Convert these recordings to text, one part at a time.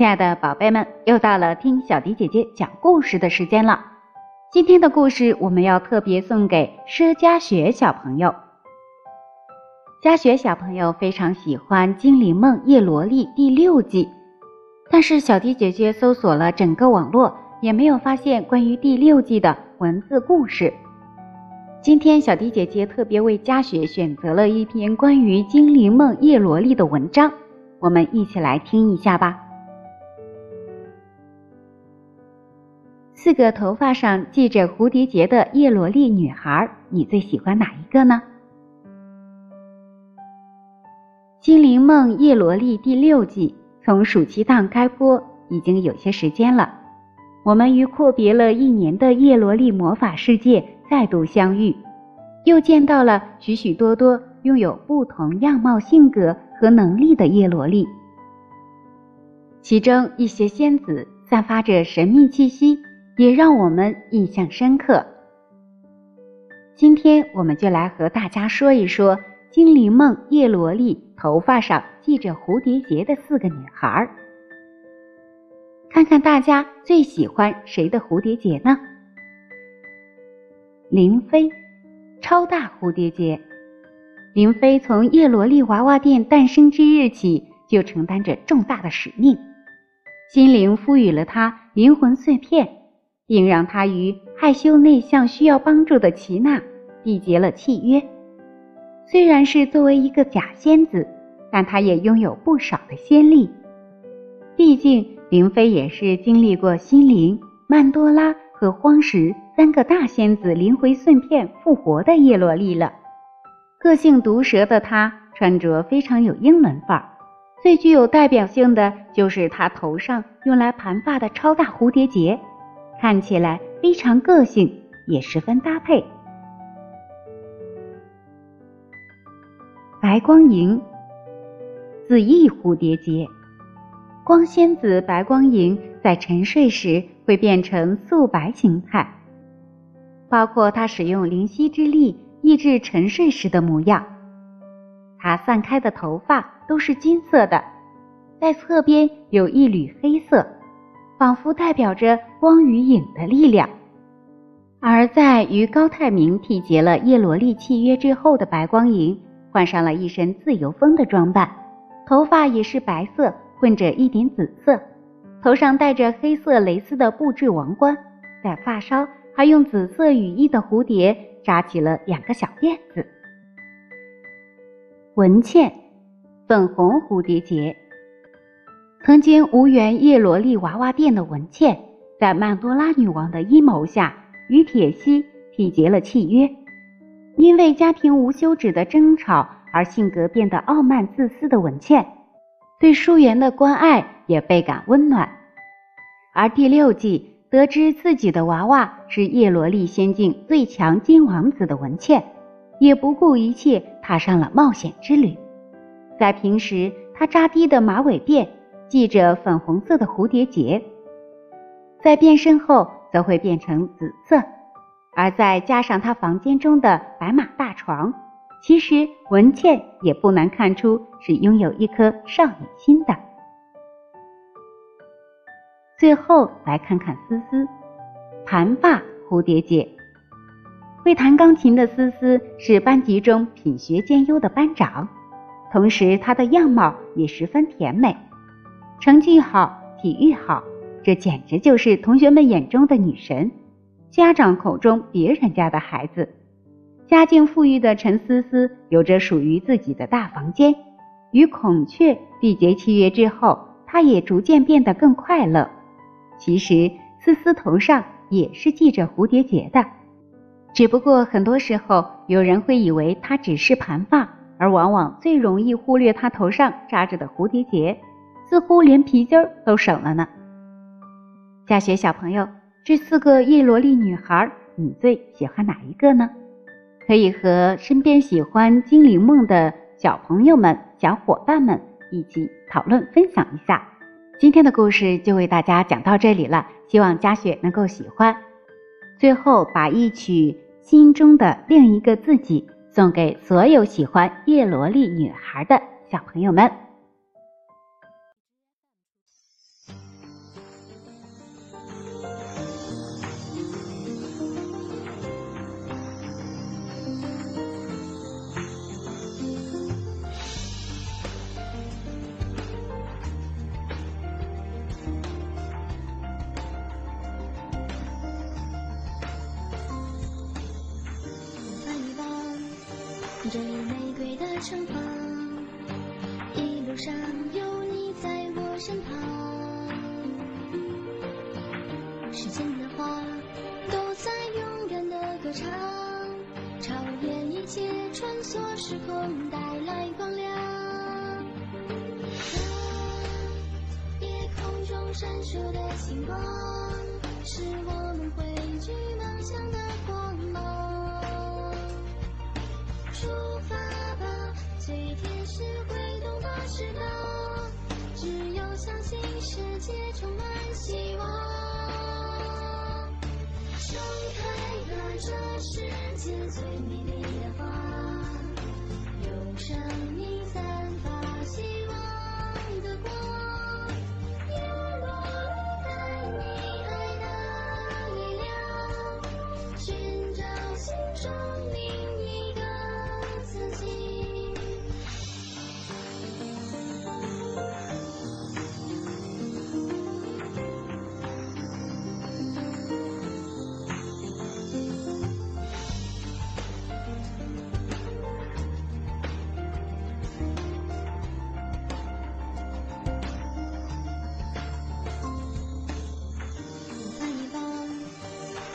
亲爱的宝贝们，又到了听小迪姐姐讲故事的时间了。今天的故事我们要特别送给佘佳雪小朋友。佳雪小朋友非常喜欢《精灵梦叶罗丽》第六季，但是小迪姐姐搜索了整个网络，也没有发现关于第六季的文字故事。今天小迪姐姐特别为佳雪选择了一篇关于《精灵梦叶罗丽》的文章，我们一起来听一下吧。四个头发上系着蝴蝶结的叶罗丽女孩，你最喜欢哪一个呢？《精灵梦叶罗丽》第六季从暑期档开播已经有些时间了，我们与阔别了一年的叶罗丽魔法世界再度相遇，又见到了许许多多拥有不同样貌、性格和能力的叶罗丽，其中一些仙子散发着神秘气息。也让我们印象深刻。今天我们就来和大家说一说《精灵梦叶罗丽》头发上系着蝴蝶结的四个女孩儿，看看大家最喜欢谁的蝴蝶结呢？林飞，超大蝴蝶结。林飞从叶罗丽娃娃店诞生之日起，就承担着重大的使命。心灵赋予了她灵魂碎片。并让他与害羞内向、需要帮助的齐娜缔结了契约。虽然是作为一个假仙子，但她也拥有不少的仙力。毕竟林飞也是经历过心灵、曼多拉和荒石三个大仙子灵魂碎片复活的叶罗丽了。个性毒舌的她，穿着非常有英伦范儿。最具有代表性的就是她头上用来盘发的超大蝴蝶结。看起来非常个性，也十分搭配。白光莹，紫翼蝴蝶结，光仙子白光莹在沉睡时会变成素白形态，包括她使用灵犀之力抑制沉睡时的模样。她散开的头发都是金色的，在侧边有一缕黑色。仿佛代表着光与影的力量，而在与高泰明缔结了叶罗丽契约之后的白光莹，换上了一身自由风的装扮，头发也是白色，混着一点紫色，头上戴着黑色蕾丝的布质王冠，在发梢还用紫色羽翼的蝴蝶扎起了两个小辫子。文倩，粉红蝴蝶结。曾经无缘叶罗丽娃娃店的文茜，在曼多拉女王的阴谋下，与铁西缔结了契约。因为家庭无休止的争吵而性格变得傲慢自私的文茜，对淑媛的关爱也倍感温暖。而第六季得知自己的娃娃是叶罗丽仙境最强金王子的文茜，也不顾一切踏上了冒险之旅。在平时，她扎低的马尾辫。系着粉红色的蝴蝶结，在变身后则会变成紫色，而再加上她房间中的白马大床，其实文倩也不难看出是拥有一颗少女心的。最后来看看思思，盘发蝴蝶结，会弹钢琴的思思是班级中品学兼优的班长，同时她的样貌也十分甜美。成绩好，体育好，这简直就是同学们眼中的女神，家长口中别人家的孩子。家境富裕的陈思思有着属于自己的大房间，与孔雀缔结契约之后，她也逐渐变得更快乐。其实思思头上也是系着蝴蝶结的，只不过很多时候有人会以为她只是盘发，而往往最容易忽略她头上扎着的蝴蝶结。似乎连皮筋儿都省了呢。佳雪小朋友，这四个叶罗丽女孩，你最喜欢哪一个呢？可以和身边喜欢精灵梦的小朋友们、小伙伴们一起讨论分享一下。今天的故事就为大家讲到这里了，希望佳雪能够喜欢。最后，把一曲《心中的另一个自己》送给所有喜欢叶罗丽女孩的小朋友们。这玫瑰的城邦，一路上有你在我身旁。时间的花都在勇敢的歌唱，超越一切，穿梭时空，带来光亮。夜空中闪烁的星光，是我们汇聚梦想的吧，最天使挥动的翅膀，只有相信世界充满希望。盛开了这世界最美丽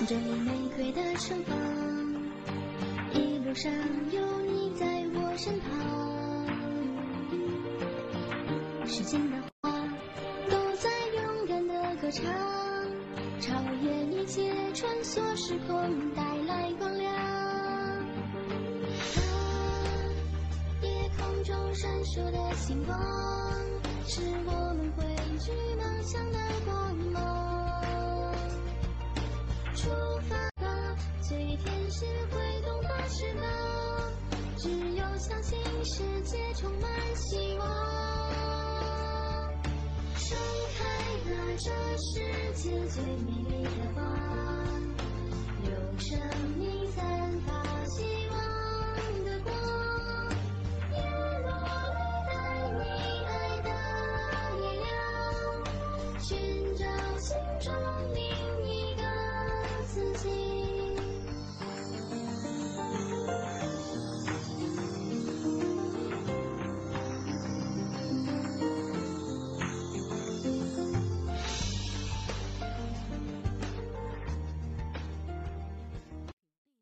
这玫瑰的城邦，一路上有你在我身旁。时间的花都在勇敢的歌唱，超越一切，穿梭时空，带来光亮。看，夜空中闪烁的星光，是我们汇聚梦想的光芒。这世界最美丽的花